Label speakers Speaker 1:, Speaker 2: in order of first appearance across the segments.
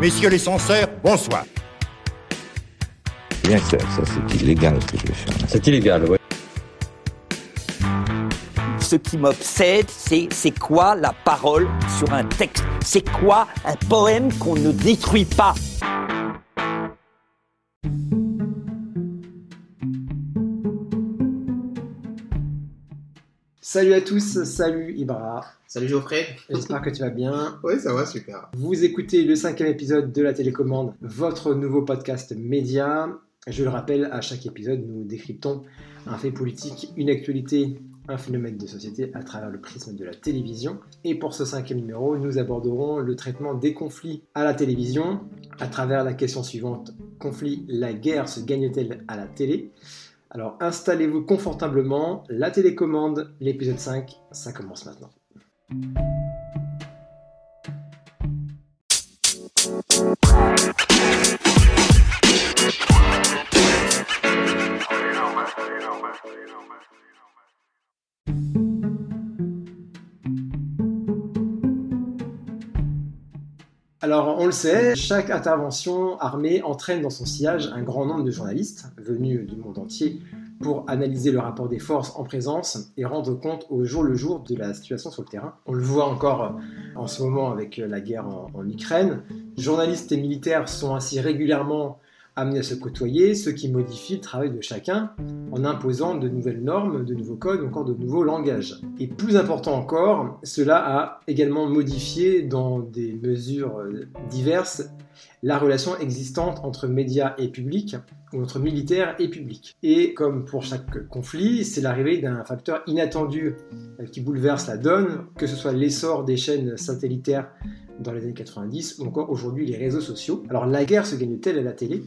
Speaker 1: Messieurs les censeurs, bonsoir.
Speaker 2: Bien sûr, ça c'est illégal ce que je vais faire.
Speaker 3: C'est illégal, oui.
Speaker 4: Ce qui m'obsède, c'est c'est quoi la parole sur un texte? C'est quoi un poème qu'on ne détruit pas?
Speaker 5: Salut à tous, salut Ibra.
Speaker 6: Salut Geoffrey.
Speaker 5: J'espère que tu vas bien.
Speaker 6: Oui, ça va, super.
Speaker 5: Vous écoutez le cinquième épisode de la télécommande, votre nouveau podcast média. Je le rappelle, à chaque épisode, nous décryptons un fait politique, une actualité, un phénomène de société à travers le prisme de la télévision. Et pour ce cinquième numéro, nous aborderons le traitement des conflits à la télévision à travers la question suivante. Conflit, la guerre se gagne-t-elle à la télé? Alors installez-vous confortablement, la télécommande, l'épisode 5, ça commence maintenant. Alors, on le sait, chaque intervention armée entraîne dans son sillage un grand nombre de journalistes venus du monde entier pour analyser le rapport des forces en présence et rendre compte au jour le jour de la situation sur le terrain. On le voit encore en ce moment avec la guerre en, Ukraine. Journalistes et militaires sont ainsi régulièrement amenés à se côtoyer, ce qui modifie le travail de chacun en imposant de nouvelles normes, de nouveaux codes encore de nouveaux langages. Et plus important encore, cela a également modifié dans des mesures diverses la relation existante entre médias et public, ou entre militaires et public. Et comme pour chaque conflit, c'est l'arrivée d'un facteur inattendu qui bouleverse la donne, que ce soit l'essor des chaînes satellitaires dans les années 90 ou encore aujourd'hui les réseaux sociaux. Alors la guerre se gagne-t-elle à la télé?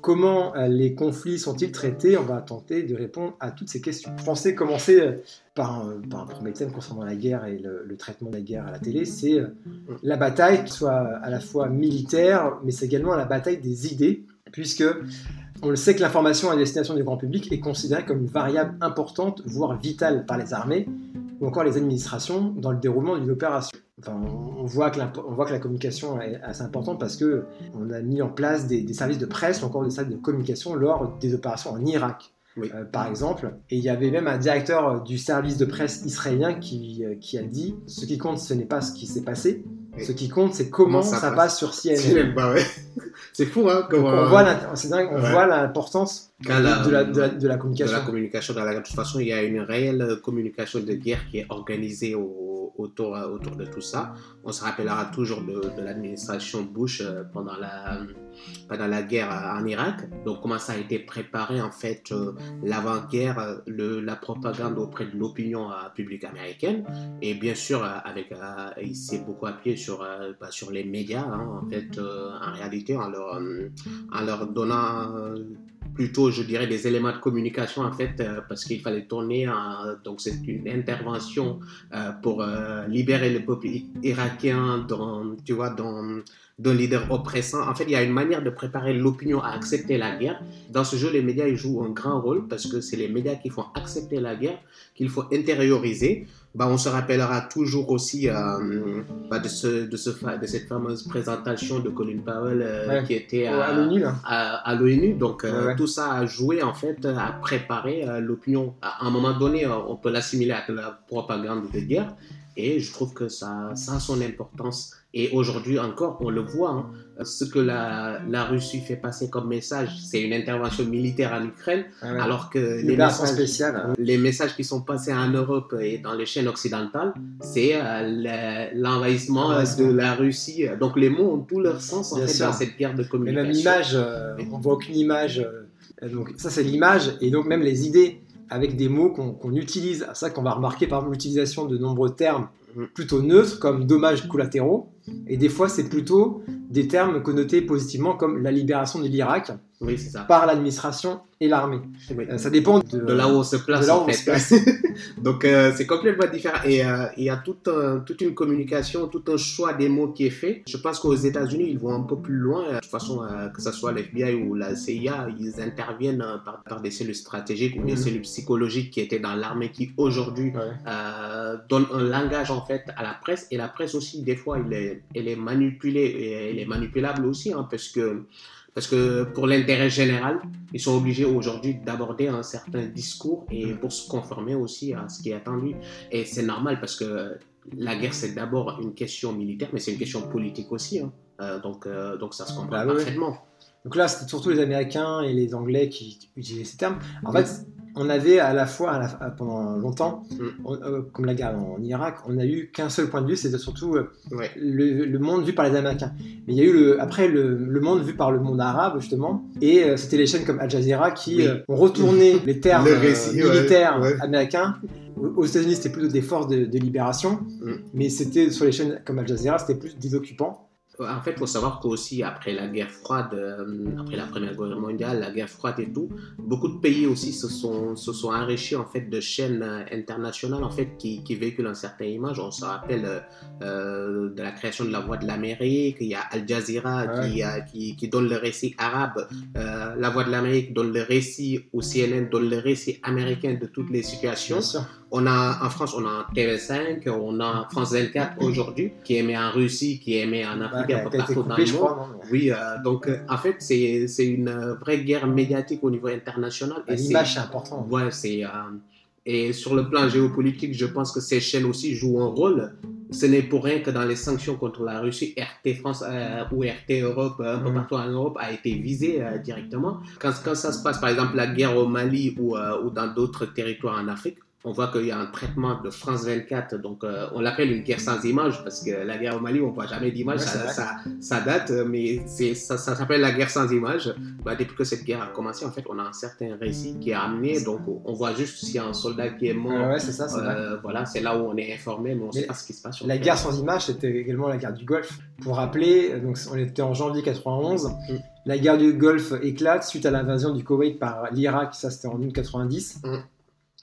Speaker 5: Comment les conflits sont-ils traités? On va tenter de répondre à toutes ces questions. Je pensais commencer par un, par un premier thème concernant la guerre et le, le, traitement de la guerre à la télé, c'est la bataille qui soit à la fois militaire, mais c'est également la bataille des idées, puisque on le sait que l'information à destination du grand public est considérée comme une variable importante, voire vitale par les armées ou encore les administrations dans le déroulement d'une opération. Enfin, on, voit que la, on voit que la communication est assez importante parce que on a mis en place des, des services de presse ou encore des services de communication lors des opérations en Irak.
Speaker 6: Oui.
Speaker 5: Euh, par exemple. Et il y avait même un directeur du service de presse israélien qui, euh, qui a dit ce qui compte, ce n'est pas ce qui s'est passé,
Speaker 6: Oui.
Speaker 5: ce qui compte, c'est comment,
Speaker 6: Comment ça
Speaker 5: ça,
Speaker 6: passe.
Speaker 5: sur CNN.
Speaker 6: Bah ouais. C'est fou, hein,
Speaker 5: on voit
Speaker 6: Ouais.
Speaker 5: l'importance de, la, de, la, de la
Speaker 6: de
Speaker 5: communication.
Speaker 6: la communication la. De toute façon, il y a une réelle communication de guerre qui est organisée au- autour, autour de tout ça. On se rappellera toujours de, l'administration Bush euh, pendant la, pendant la guerre en Irak. Donc, comment ça a été préparé, en fait, euh, l'avant-guerre, euh, la propagande auprès de l'opinion euh, publique américaine. Et bien sûr, euh, avec, euh, il s'est beaucoup appuyé sur, euh, bah, sur les médias, hein, en fait, euh, en réalité, en leur, euh, en leur donnant euh, plutôt, je dirais, des éléments de communication, en fait, euh, parce qu'il fallait tourner. donc, c'est une intervention euh, pour euh, libérer le peuple irakien dans, tu vois, dans d'un leader oppressant. En fait, il y a une manière de préparer l'opinion à accepter la guerre. Dans ce jeu, les médias ils jouent un grand rôle parce que c'est les médias qui font accepter la guerre, qu'il faut intérioriser. Bah, on se rappellera toujours aussi euh, bah, de, ce, de, ce, fa- de cette fameuse présentation de Colin Powell euh,
Speaker 5: Ouais.
Speaker 6: qui était
Speaker 5: Ouais, à
Speaker 6: à, l'ONU. Donc, euh,
Speaker 5: Ouais,
Speaker 6: tout ça a joué, en fait, à préparer l'opinion. À un moment donné, on peut l'assimiler à la propagande de guerre. Et je trouve que ça, ça a son importance. Et aujourd'hui encore, on le voit. hein, ce que la, la Russie fait passer comme message, c'est une intervention militaire en Ukraine,
Speaker 5: Ah ouais.
Speaker 6: alors que les messages,
Speaker 5: hein.
Speaker 6: les messages qui sont passés en Europe et dans les chaînes occidentales, c'est euh, le- l'envahissement euh, de la Russie. Donc les mots ont tout leur sens en
Speaker 5: Bien
Speaker 6: fait,
Speaker 5: sûr.
Speaker 6: dans cette guerre de communication.
Speaker 5: même l'image, euh, on voit aucune image. euh, donc ça c'est l'image et donc même les idées avec des mots qu'on utilise. C'est ça qu'on va remarquer par l'utilisation de nombreux termes
Speaker 6: Mhm.
Speaker 5: plutôt neutres comme dommages collatéraux et des fois c'est plutôt des termes connotés positivement comme la libération de l'Irak
Speaker 6: Oui,
Speaker 5: par l'administration et l'armée.
Speaker 6: Oui.
Speaker 5: Euh, ça dépend de,
Speaker 6: de là où on se place
Speaker 5: on se.
Speaker 6: Donc euh, c'est complètement différent et euh, il y a toute, un- toute une communication, tout un choix des mots qui est fait. Je pense qu'aux États-Unis ils vont un peu plus loin. De toute façon, que ce soit l'FBI ou la CIA, ils interviennent euh, par, par des cellules stratégiques ou des
Speaker 5: Mhm.
Speaker 6: cellules psychologiques qui étaient dans l'armée qui aujourd'hui
Speaker 5: Ouais.
Speaker 6: donnent un langage en fait à la presse et la presse aussi des fois il est est, elle est manipulée et elle est manipulable aussi, hein, parce que parce que pour l'intérêt général, ils sont obligés aujourd'hui d'aborder un certain discours et pour se conformer aussi à ce qui est attendu. Et c'est normal parce que la guerre, c'est d'abord une question militaire, mais c'est une question politique aussi. hein. Euh, donc, euh, donc ça se comprend
Speaker 5: Bah
Speaker 6: parfaitement.
Speaker 5: Donc là, c'était surtout les Américains et les Anglais qui utilisaient ces termes. En fait, on avait à la fois, à la- à- pendant longtemps,
Speaker 6: Mm.
Speaker 5: on- euh, comme la guerre en Irak, on a eu qu'un seul point de vue, c'était surtout euh,
Speaker 6: Ouais.
Speaker 5: le, le monde vu par les Américains. Mais il y a eu le, après le, le monde vu par le monde arabe, justement, et euh, c'était les chaînes comme Al Jazeera qui
Speaker 6: Oui.
Speaker 5: ont retourné les termes
Speaker 6: récit,
Speaker 5: militaires
Speaker 6: ouais.
Speaker 5: américains. Aux aux États-Unis, c'était plutôt des forces de, de libération,
Speaker 6: Mm.
Speaker 5: mais c'était sur les chaînes comme Al Jazeera, c'était plus des occupants.
Speaker 6: En fait, il faut savoir qu'aussi, après la guerre froide, euh, après la Première Guerre mondiale, la guerre froide et tout, beaucoup de pays aussi se sont, se sont enrichis en fait, de chaînes euh, internationales en fait, qui, qui véhiculent une certaine image. On se rappelle euh, de la création de la Voix de l'Amérique, il y a Al Jazeera
Speaker 5: Ouais.
Speaker 6: qui, qui, qui donne le récit arabe, euh, la Voix de l'Amérique donne le récit au CNN, donne le récit américain de toutes les situations. On a en France, on a TV5, on a France 24 aujourd'hui, qui émet en Russie, qui émet en
Speaker 5: Bah,
Speaker 6: Afrique,
Speaker 5: été
Speaker 6: partout dans le monde.
Speaker 5: crois.
Speaker 6: Oui, euh, donc euh, en fait, c'est c'est une vraie guerre médiatique au niveau international.
Speaker 5: Et L'image, c'est important.
Speaker 6: Ouais, c'est. euh, et sur le plan géopolitique, je pense que ces chaînes aussi jouent un rôle. Ce n'est pour rien que dans les sanctions contre la Russie, RT France euh, ou RT Europe, euh, un peu
Speaker 5: Mhm.
Speaker 6: partout en Europe, a été visé euh, directement. Quand, quand ça se passe, par exemple, la guerre au Mali ou, euh, ou dans d'autres territoires en Afrique, on voit qu'il y a un traitement de France 24, donc euh, on l'appelle une guerre sans image, parce que la guerre au Mali, on voit jamais d'image,
Speaker 5: Ouais,
Speaker 6: ça,
Speaker 5: vrai.
Speaker 6: ça, ça date, mais ça, ça s'appelle la guerre sans image. Bah, depuis que cette guerre a commencé, en fait, on a un certain récit qui est amené, donc on voit juste s'il y a un soldat qui est mort.
Speaker 5: Ouais, ouais, c'est ça, c'est.
Speaker 6: Euh, voilà, c'est là où on est informé, mais on ne sait pas ce qui se passe. sur
Speaker 5: La guerre sans image, c'était également la guerre du Golfe. Pour rappeler, donc on était en janvier 91.
Speaker 6: Mm.
Speaker 5: La guerre du Golfe éclate suite à l'invasion du Koweït par l'Irak, ça c'était en 1990.
Speaker 6: Mm.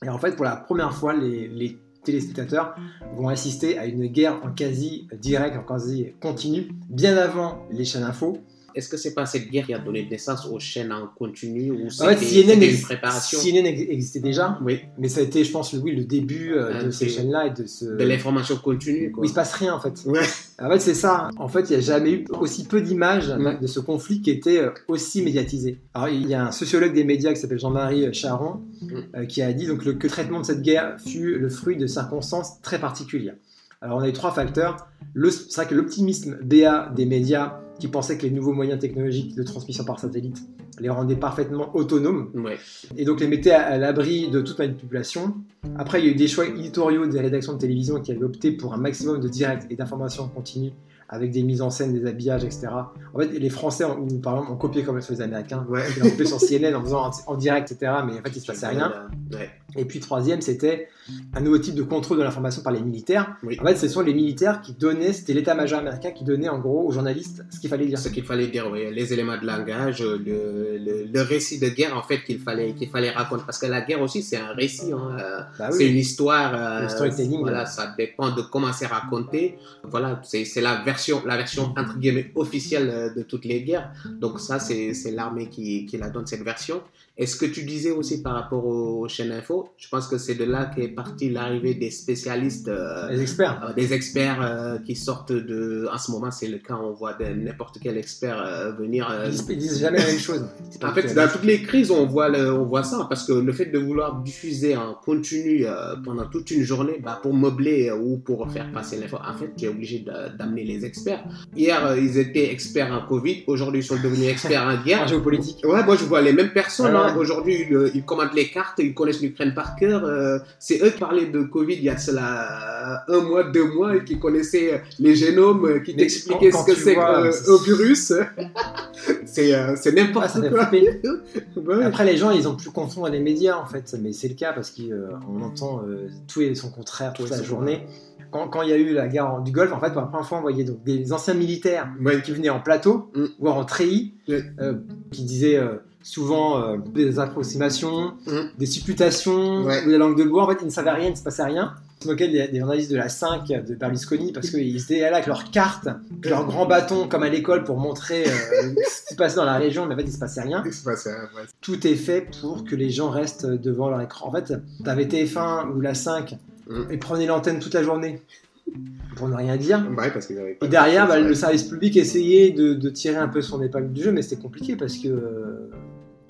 Speaker 5: Et en fait, pour la première fois, les, téléspectateurs vont assister à une guerre en quasi direct, en quasi continu, bien avant les chaînes info.
Speaker 6: Est-ce que c'est pas cette guerre qui a donné naissance aux chaînes en continu ou
Speaker 5: En fait, CNN,
Speaker 6: une préparation?
Speaker 5: CNN ex- existait déjà,
Speaker 6: Oui,
Speaker 5: mais ça a été, je pense, le- oui, le début euh,
Speaker 6: Ah,
Speaker 5: de ces chaînes-là et de ce.
Speaker 6: de l'information continue.
Speaker 5: où
Speaker 6: Quoi.
Speaker 5: il se passe rien en fait.
Speaker 6: Ouais.
Speaker 5: En fait, c'est ça. En fait, il n'y a jamais eu aussi peu d'images
Speaker 6: Mm.
Speaker 5: de ce conflit qui était euh, aussi médiatisé. Alors, il y a un sociologue des médias qui s'appelle Jean-Marie Charon
Speaker 6: Mm.
Speaker 5: euh, qui a dit donc, le, que le traitement de cette guerre fut le fruit de circonstances très particulières. Alors, on a eu trois facteurs. C'est vrai que l'optimisme BA des médias qui pensaient que les nouveaux moyens technologiques de transmission par satellite les rendaient parfaitement autonomes
Speaker 6: Ouais.
Speaker 5: et donc les mettait à, à l'abri de toute manipulation. Après, il y a eu des choix éditoriaux des rédactions de télévision qui avaient opté pour un maximum de direct et d'informations continues avec des mises en scène, des habillages, etc. En fait, les Français, ont- par exemple, ont copié comme sur les Américains.
Speaker 6: Ouais.
Speaker 5: Ils ont copié sur CNN en faisant en, en direct, etc. Mais en fait, il se passait rien.
Speaker 6: Ouais.
Speaker 5: Et puis, troisième, c'était un nouveau type de contrôle de l'information par les militaires.
Speaker 6: Oui.
Speaker 5: En fait, ce sont les militaires qui donnaient, c'était l'état-major américain qui donnait en gros aux journalistes ce qu'il fallait dire.
Speaker 6: Ce qu'il fallait dire, oui, les éléments de langage, le, le, le récit de guerre en fait qu'il fallait, qu'il fallait raconter. Parce que la guerre aussi, c'est un récit. hein, euh,
Speaker 5: Bah
Speaker 6: C'est
Speaker 5: oui.
Speaker 6: une histoire. euh,
Speaker 5: storytelling,
Speaker 6: Voilà, ça dépend de comment c'est raconté. Voilà, c'est c'est la version, la version entre guillemets officielle euh, de toutes les guerres. Donc ça, c'est c'est l'armée qui, qui la donne cette version. Et ce que tu disais aussi par rapport aux chaînes info, je pense que c'est de là qu'est partie l'arrivée des spécialistes. euh,
Speaker 5: Les experts.
Speaker 6: euh, des experts euh, qui sortent de. En ce moment, c'est le cas, on voit n'importe quel expert venir.
Speaker 5: Ils disent, jamais la même chose.
Speaker 6: en fait, dans toutes les crises, on voit, le- on voit ça, parce que le fait de vouloir diffuser en continu pendant toute une journée, bah, pour meubler ou pour faire passer l'info, en fait, tu es obligé d'amener les experts. Hier, ils étaient experts en Covid, aujourd'hui, ils sont devenus experts en
Speaker 5: En
Speaker 6: guerre.
Speaker 5: géopolitique.
Speaker 6: Ouais, moi je vois les mêmes personnes. Hein. Aujourd'hui, ils, ils commandent les cartes, ils connaissent l'Ukraine par cœur. euh, c'est eux qui parlaient de Covid il y a cela un mois, deux mois, et qui connaissaient les génomes, euh, qui
Speaker 5: Mais
Speaker 6: t'expliquaient
Speaker 5: quand-
Speaker 6: ce que c'est qu'un virus. c'est euh, c'est
Speaker 5: Ah,
Speaker 6: n'importe
Speaker 5: fait
Speaker 6: quoi. Ouais.
Speaker 5: Après, les gens, ils ont plus confondre les médias, en fait. Mais c'est le cas parce qu'on entend euh, tout et son contraire toute la journée. Quand, quand il y a eu la guerre du Golfe, en fait, pour la première fois, on voyait donc des anciens militaires
Speaker 6: Ouais.
Speaker 5: qui venaient en plateau,
Speaker 6: Mm.
Speaker 5: voire en treillis,
Speaker 6: Ouais.
Speaker 5: euh, qui disaient euh, souvent euh, des approximations,
Speaker 6: Mm.
Speaker 5: des supputations,
Speaker 6: Ouais.
Speaker 5: ou des langues de bois. En fait, ils ne savaient rien, il ne se passait rien. Ils se moquaient des, des journalistes de la 5 de Berlusconi parce qu'ils étaient là avec leurs cartes, leurs grands bâtons, comme à l'école, pour montrer ce qui se passait dans la région, mais en fait, il ne se passait rien
Speaker 6: C'est pas ça, ouais.
Speaker 5: tout est fait pour que les gens restent devant leur écran. En fait, t'avais TF1 ou la 5
Speaker 6: Mm.
Speaker 5: et prenaient l'antenne toute la journée. pour ne rien dire.
Speaker 6: Ouais, parce
Speaker 5: Et derrière,
Speaker 6: de-
Speaker 5: bah, le service public essayait de, de tirer un peu son épingle du jeu, mais c'était compliqué parce que euh,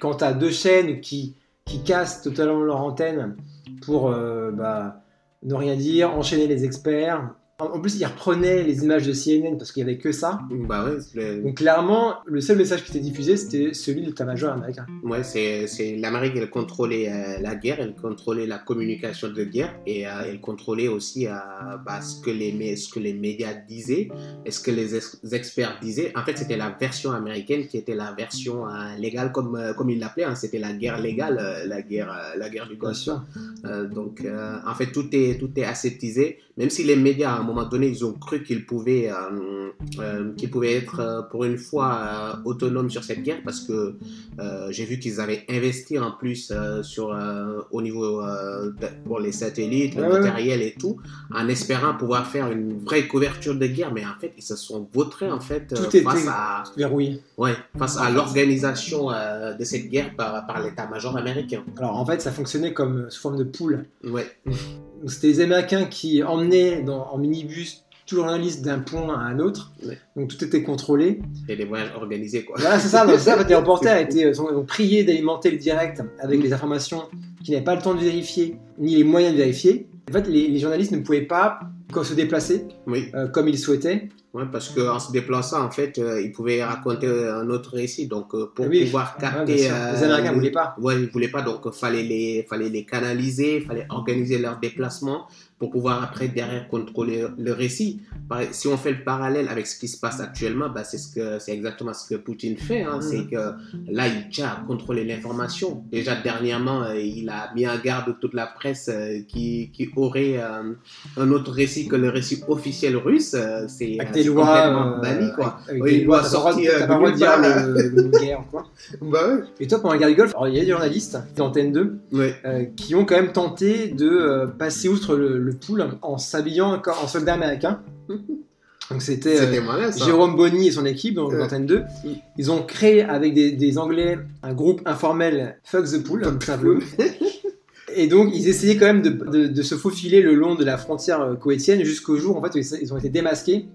Speaker 5: quand tu as deux chaînes qui, qui cassent totalement leur antenne pour euh, bah, ne rien dire, enchaîner les experts. En, plus, ils reprenaient les images de CNN parce qu'il n'y avait que ça.
Speaker 6: Bah ouais, le-
Speaker 5: Donc clairement, le seul message qui était diffusé, c'était celui de l'état-major américain.
Speaker 6: Ouais, c'est, c'est l'Amérique, elle contrôlait euh, la guerre, elle contrôlait la communication de guerre et euh, elle contrôlait aussi euh, bah, ce, que les, ce que les médias disaient et ce que les ex- experts disaient. En fait, c'était la version américaine qui était la version légale, comme, comme ils l'appelaient. hein. C'était la guerre légale, la, guerre, la guerre du Golfe. donc, en fait, tout est, tout est aseptisé. Même si les médias, à un moment donné, ils ont cru qu'ils pouvaient, euh, euh, qu'ils pouvaient être, euh, pour une fois, autonomes sur cette guerre, parce que j'ai vu qu'ils avaient investi en plus sur, au niveau pour les satellites, le matériel et tout, en espérant pouvoir faire une vraie couverture de guerre. Mais en fait, ils se sont vautrés en fait
Speaker 5: Tout
Speaker 6: face à,
Speaker 5: verrouillé.
Speaker 6: ouais, face à l'organisation de cette guerre par, par l'état-major américain.
Speaker 5: Alors en fait, ça fonctionnait comme sous forme de poule.
Speaker 6: Ouais.
Speaker 5: C'était les Américains qui emmenaient dans- en minibus tout journaliste d'un point à un autre.
Speaker 6: Ouais.
Speaker 5: Donc tout était contrôlé.
Speaker 6: Et des voyages organisés, quoi.
Speaker 5: Voilà, c'est ça. Donc, ça, les reporters étaient, euh, sont, ont prié d'alimenter le direct avec les informations qu'ils n'avaient pas le temps de vérifier, ni les moyens de vérifier. En fait, les, les journalistes ne pouvaient pas se déplacer
Speaker 6: Oui.
Speaker 5: euh, comme ils souhaitaient.
Speaker 6: Ouais, parce qu'en se déplaçant, en fait, euh, il pouvait raconter un autre récit. Donc, euh, pour
Speaker 5: Oui.
Speaker 6: pouvoir capter. euh,
Speaker 5: les Américains ne voulaient pas.
Speaker 6: Ouais, ils voulaient pas, donc il fallait les, fallait les canaliser, il fallait organiser leurs déplacements pour pouvoir après derrière contrôler le récit. Si on fait le parallèle avec ce qui se passe actuellement, bah, c'est ce que, c'est exactement ce que Poutine fait. Hein,
Speaker 5: Mhm.
Speaker 6: C'est que là, il tient à contrôler l'information. Déjà dernièrement, euh, il a mis en garde toute la presse euh, qui, qui aurait euh, un autre récit que le récit officiel russe. c'est complètement
Speaker 5: euh,
Speaker 6: banni, quoi.
Speaker 5: Avec,
Speaker 6: une
Speaker 5: lois.
Speaker 6: loi
Speaker 5: T'as pas le le dire guerre, quoi.
Speaker 6: Bah ouais.
Speaker 5: Et toi, pendant la guerre du Golfe, alors, il y a des journalistes d'Antenne 2
Speaker 6: Ouais.
Speaker 5: euh, qui ont quand même tenté de passer outre le, le pool en s'habillant en soldat américain. Donc c'était euh. Jérôme Bonny et son équipe, donc
Speaker 6: Ouais.
Speaker 5: d'Antenne 2. Ils ont créé avec des, des Anglais un groupe informel Fuck the Pool, tout simplement. Et donc ils essayaient quand même de, de- de se faufiler le long de la frontière euh, coétienne jusqu'au jour en fait où ils, ils ont été démasqués.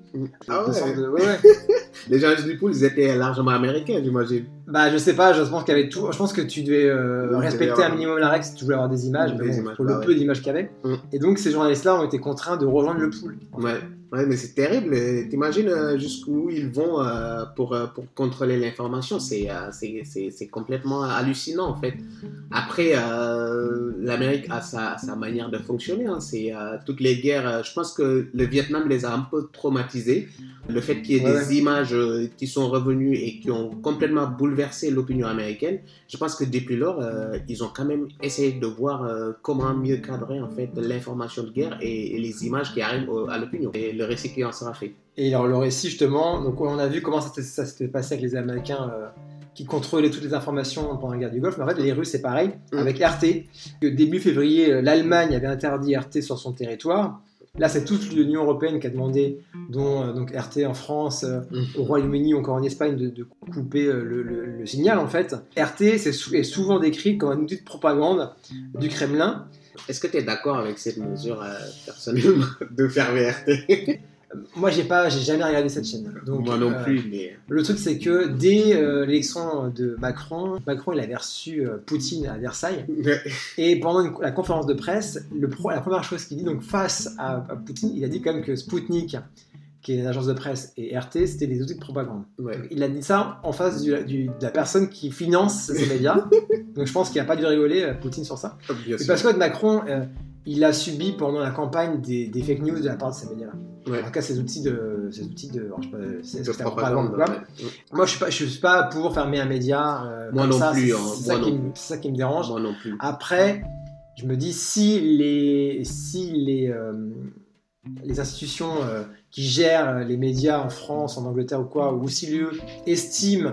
Speaker 6: Ah
Speaker 5: De
Speaker 6: ouais.
Speaker 5: sorte de- ouais, ouais.
Speaker 6: Les gens du pool, ils étaient largement américains, j'imagine.
Speaker 5: Bah je sais pas, je pense avait tout. Je pense que tu devais euh,
Speaker 6: Oui,
Speaker 5: respecter
Speaker 6: devait
Speaker 5: un minimum la règle si tu voulais avoir des images,
Speaker 6: Des
Speaker 5: mais bon,
Speaker 6: images,
Speaker 5: pour
Speaker 6: bah
Speaker 5: le
Speaker 6: ouais.
Speaker 5: peu d'images qu'il y avait.
Speaker 6: Mm.
Speaker 5: Et donc ces journalistes-là ont été contraints de rejoindre le pool.
Speaker 6: Ouais. ouais, mais c'est terrible. T'imagines euh, jusqu'où ils vont euh, pour, pour contrôler l'information. C'est c'est- complètement hallucinant, en fait. Après, l'Amérique a sa, sa manière de fonctionner. hein. C'est toutes les guerres. je pense que le Vietnam les a un peu traumatisés. Le fait qu'il y ait
Speaker 5: Ouais,
Speaker 6: des images qui sont revenues et qui ont complètement bouleversé l'opinion américaine, je pense que depuis lors, euh, ils ont quand même essayé de voir euh, comment mieux cadrer en fait l'information de guerre et, et les images qui arrivent au- à l'opinion et le récit qui en sera fait.
Speaker 5: Et alors le récit justement, donc on a vu comment ça, s'était- ça s'était passé avec les Américains euh, qui contrôlaient toutes les informations pendant la guerre du Golfe, mais en fait les Russes c'est pareil,
Speaker 6: Mm.
Speaker 5: avec RT. Que début février, l'Allemagne avait interdit RT sur son territoire. Là c'est toute l'Union Européenne qui a demandé, dont euh, donc RT en France, euh,
Speaker 6: Mm.
Speaker 5: au Royaume-Uni ou encore en Espagne, de, de couper euh, le, le- le signal en fait. RT sou- est souvent décrit comme un outil de propagande du Kremlin.
Speaker 6: Est-ce que tu es d'accord avec cette mesure personnellement de fermer RT
Speaker 5: Moi j'ai pas, j'ai jamais regardé cette chaîne. Donc,
Speaker 6: Moi non
Speaker 5: euh,
Speaker 6: plus, mais
Speaker 5: Le truc, c'est que dès euh, l'élection de Macron, Macron il avait reçu euh, Poutine à Versailles. Et pendant une- la conférence de presse, le la première chose qu'il dit, donc face à, à Poutine, il a dit quand même que Sputnik, qui est une agence de presse, et RT, c'était des outils de propagande.
Speaker 6: ouais.
Speaker 5: Il a dit ça en face du- du- de la personne qui finance ces médias. Donc je pense qu'il n'a pas dû rigoler, euh, Poutine, sur ça.
Speaker 6: sûr.
Speaker 5: parce que Macron, euh, il a subi pendant la campagne des, des fake news de la part de ces médias-là.
Speaker 6: Ouais.
Speaker 5: En tout cas, ces outils de, ces outils de, je sais pas, c'est-
Speaker 6: De propagande.
Speaker 5: propagande, quoi.
Speaker 6: ouais.
Speaker 5: Moi, je suis pas, je suis pas pour fermer un média. euh,
Speaker 6: Moi
Speaker 5: comme
Speaker 6: non
Speaker 5: ça,
Speaker 6: plus,
Speaker 5: c'est-
Speaker 6: hein,
Speaker 5: C'est ça, ça qui me dérange.
Speaker 6: Moi non plus.
Speaker 5: Après, je me dis si les, si les, euh, les institutions euh, qui gèrent les médias en France, en Angleterre ou quoi, ou si l'UE estiment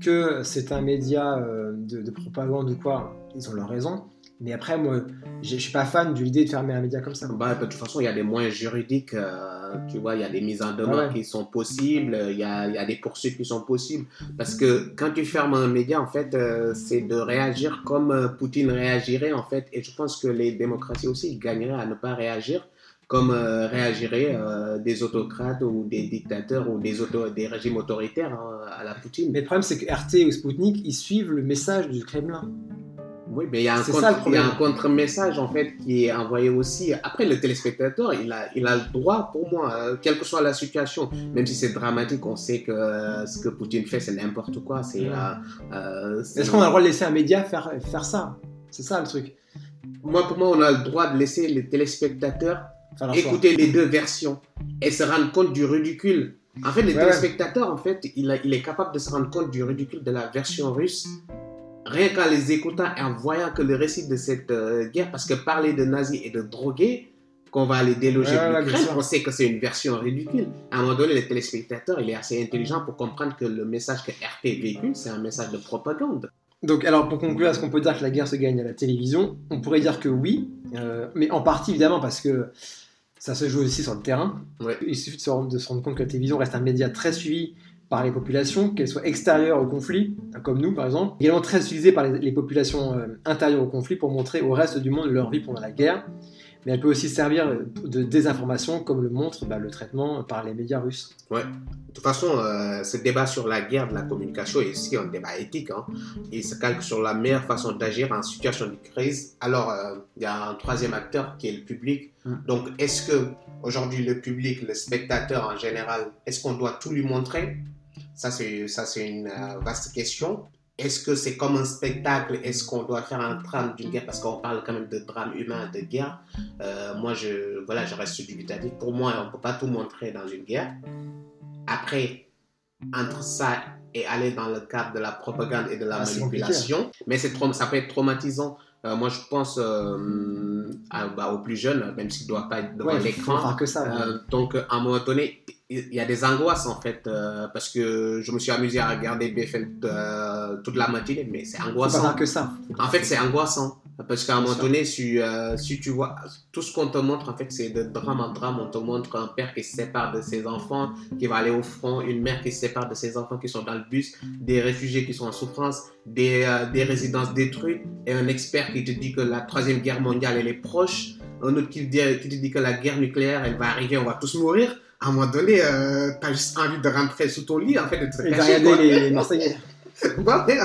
Speaker 5: que c'est un média de, de propagande ou quoi, ils ont leur raison. Mais après, moi, je je suis pas fan de l'idée de fermer un média comme ça.
Speaker 6: Bah, de toute façon, il y a des moyens juridiques, euh, tu vois, il y a des mises en demeure
Speaker 5: Ah ouais.
Speaker 6: qui sont possibles, il y a, il y a des poursuites qui sont possibles. Parce que quand tu fermes un média, en fait, euh, c'est de réagir comme euh, Poutine réagirait, en fait. Et je pense que les démocraties aussi gagneraient à ne pas réagir. comme euh, réagiraient euh, des autocrates ou des dictateurs ou des, auto des régimes autoritaires hein, à la Poutine.
Speaker 5: Mais le problème, c'est que RT ou Sputnik, ils suivent le message du Kremlin.
Speaker 6: Oui, mais il y a un, contre,
Speaker 5: le
Speaker 6: contre-message en fait qui est envoyé aussi. Après, le téléspectateur, il a, il a le droit, pour moi, euh, quelle que soit la situation, même si c'est dramatique, on sait que euh, ce que Poutine fait, c'est n'importe quoi. C'est, euh, c'est-
Speaker 5: Est-ce qu'on a le droit de laisser un média faire, faire ça? C'est ça le truc.
Speaker 6: Moi, pour moi, on a le droit de laisser les
Speaker 5: choix.
Speaker 6: écouter les deux versions et se rendre compte du ridicule. En fait, les
Speaker 5: Ouais, ouais.
Speaker 6: téléspectateurs, en fait, il, a- il est capable de se rendre compte du ridicule de la version russe. Rien qu'en les écoutant et en voyant que le récit de cette euh, guerre, parce que parler de nazis et de drogués, qu'on va aller déloger
Speaker 5: Ouais,
Speaker 6: de
Speaker 5: sûr.
Speaker 6: on sait que c'est une version ridicule. À un moment donné, le téléspectateur, il est assez intelligent pour comprendre que le message que RT véhicule, c'est un message de propagande.
Speaker 5: Donc, alors pour conclure, est-ce qu'on peut dire que la guerre se gagne à la télévision? On pourrait dire que oui, euh, mais en partie évidemment parce que ça se joue aussi sur le terrain.
Speaker 6: Ouais.
Speaker 5: Il suffit de se, rendre, de se rendre compte que la télévision reste un média très suivi par les populations, qu'elles soient extérieures au conflit, comme nous par exemple, également très utilisée par les, les populations euh, intérieures au conflit pour montrer au reste du monde leur vie pendant la guerre. Mais elle peut aussi servir de désinformation, comme le montre bah, le traitement par les médias russes.
Speaker 6: Ouais. De toute façon, euh, ce débat sur la guerre de la communication est aussi un débat éthique. Hein. Il se calque sur la meilleure façon d'agir en situation de crise. Alors, euh, il y a un troisième acteur qui est le public.
Speaker 5: Mm.
Speaker 6: Donc, est-ce que aujourd'hui le public, le spectateur en général, est-ce qu'on doit tout lui montrer? Ça, c'est ça, c'est une euh, vaste question. Est-ce que c'est comme un spectacle? Est-ce qu'on doit faire un drame d'une guerre? Parce qu'on parle quand même de drame humain, de guerre. Euh, moi, je, voilà, je reste dubitatif. Pour moi, on ne peut pas tout montrer dans une guerre. Après, entre ça et aller dans le cadre de la propagande et de la
Speaker 5: Ah,
Speaker 6: manipulation, mais c'est ça peut être traumatisant. Euh, moi, je pense à- bah, aux plus jeunes, même s'ils ne doivent pas être devant
Speaker 5: Ouais,
Speaker 6: l'écran.
Speaker 5: faire que ça. ouais.
Speaker 6: Donc, à un moment donné, il y a des angoisses en fait, euh, parce que je me suis amusé à regarder BFM euh, toute la matinée, mais c'est
Speaker 5: pas
Speaker 6: angoissant.
Speaker 5: faire que ça.
Speaker 6: En fait, c'est angoissant. Parce qu'à un moment donné, si, euh, si tu vois, tout ce qu'on te montre, en fait, c'est de drame en drame. On te montre un père qui se sépare de ses enfants, qui va aller au front, une mère qui se sépare de ses enfants qui sont dans le bus, des réfugiés qui sont en souffrance, des, euh, des résidences détruites, et un expert qui te dit que la troisième guerre mondiale, elle est proche, un autre qui, dit- qui te dit que la guerre nucléaire, elle va arriver, on va tous mourir. À un moment donné, euh, t'as juste envie de rentrer sous ton lit, en fait, de te
Speaker 5: Et
Speaker 6: cacher,
Speaker 5: regarder
Speaker 6: quoi.
Speaker 5: les, les Marseillais.
Speaker 6: Ouais, ouais.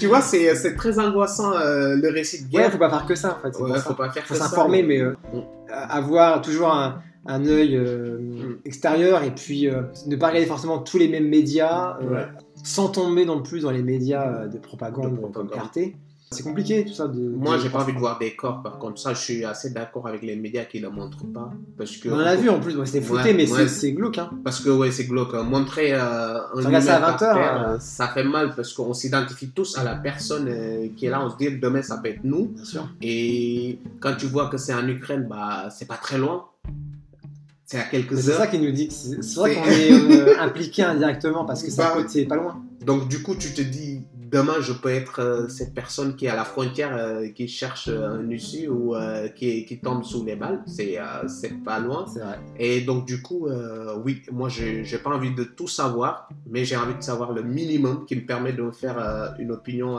Speaker 6: tu vois, c'est très angoissant euh, le récit de
Speaker 5: Ouais,
Speaker 6: guerre.
Speaker 5: faut pas faire que ça en fait.
Speaker 6: Ouais,
Speaker 5: ça.
Speaker 6: faut pas faire
Speaker 5: faut
Speaker 6: que ça.
Speaker 5: s'informer, mais euh,
Speaker 6: Mm.
Speaker 5: avoir toujours un, un œil euh,
Speaker 6: Mm.
Speaker 5: extérieur et puis ne pas regarder forcément tous les mêmes médias,
Speaker 6: Ouais.
Speaker 5: sans tomber non plus dans les médias de propagande,
Speaker 6: De propagande.
Speaker 5: comme RT. C'est compliqué tout ça. De,
Speaker 6: Moi, j'ai pas envie de voir des corps, par contre. Ça, je suis assez d'accord avec les médias qui le montrent pas. Parce que,
Speaker 5: On en a vu en plus, ouais, c'était
Speaker 6: Ouais,
Speaker 5: mais
Speaker 6: ouais.
Speaker 5: c'est- c'est glauque. Hein.
Speaker 6: Parce que, ouais, c'est glauque. Montrer euh, un
Speaker 5: regardes ça à
Speaker 6: humain par
Speaker 5: 20 heures,
Speaker 6: terre, euh, ça fait mal parce qu'on s'identifie tous à la personne euh, qui est là. On se dit, demain, ça peut être nous.
Speaker 5: Bien sûr.
Speaker 6: Et quand tu vois que c'est en Ukraine, bah, c'est pas très loin. C'est à quelques
Speaker 5: Mais C'est
Speaker 6: heures.
Speaker 5: ça qui nous dit. C'est c'est vrai
Speaker 6: C'est-
Speaker 5: qu'on est impliqué indirectement parce que c'est à
Speaker 6: Bah,
Speaker 5: côté, c'est pas loin.
Speaker 6: Donc du coup, tu te dis, demain, je peux être euh, cette personne qui est à la frontière, euh, qui cherche euh, un issue ou qui, qui tombe sous les balles. C'est pas loin.
Speaker 5: Vrai.
Speaker 6: Et donc du coup, oui, moi, je j'ai pas envie de tout savoir, mais j'ai envie de savoir le minimum qui me permet de me faire une opinion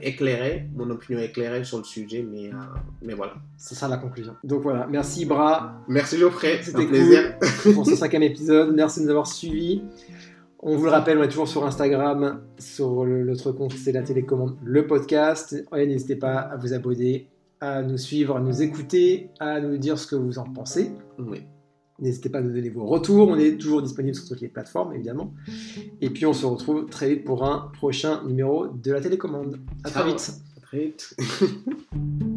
Speaker 6: éclairée, mon opinion éclairée sur le sujet. Mais, euh, mais voilà.
Speaker 5: C'est ça la conclusion. Donc voilà, merci Bra
Speaker 6: Merci Geoffrey,
Speaker 5: C'était
Speaker 6: un plaisir.
Speaker 5: pour ce cinquième épisode. Merci de nous avoir suivis. On vous le rappelle, on est toujours sur Instagram, sur notre compte, c'est la télécommande, le podcast. Et n'hésitez pas à vous abonner, à nous suivre, à nous écouter, à nous dire ce que vous en pensez.
Speaker 6: Oui.
Speaker 5: N'hésitez pas à nous donner vos retours. On est toujours disponible sur toutes les plateformes, évidemment. Et puis, on se retrouve très vite pour un prochain numéro de la télécommande. À très
Speaker 6: Ciao.
Speaker 5: vite.
Speaker 6: À très vite.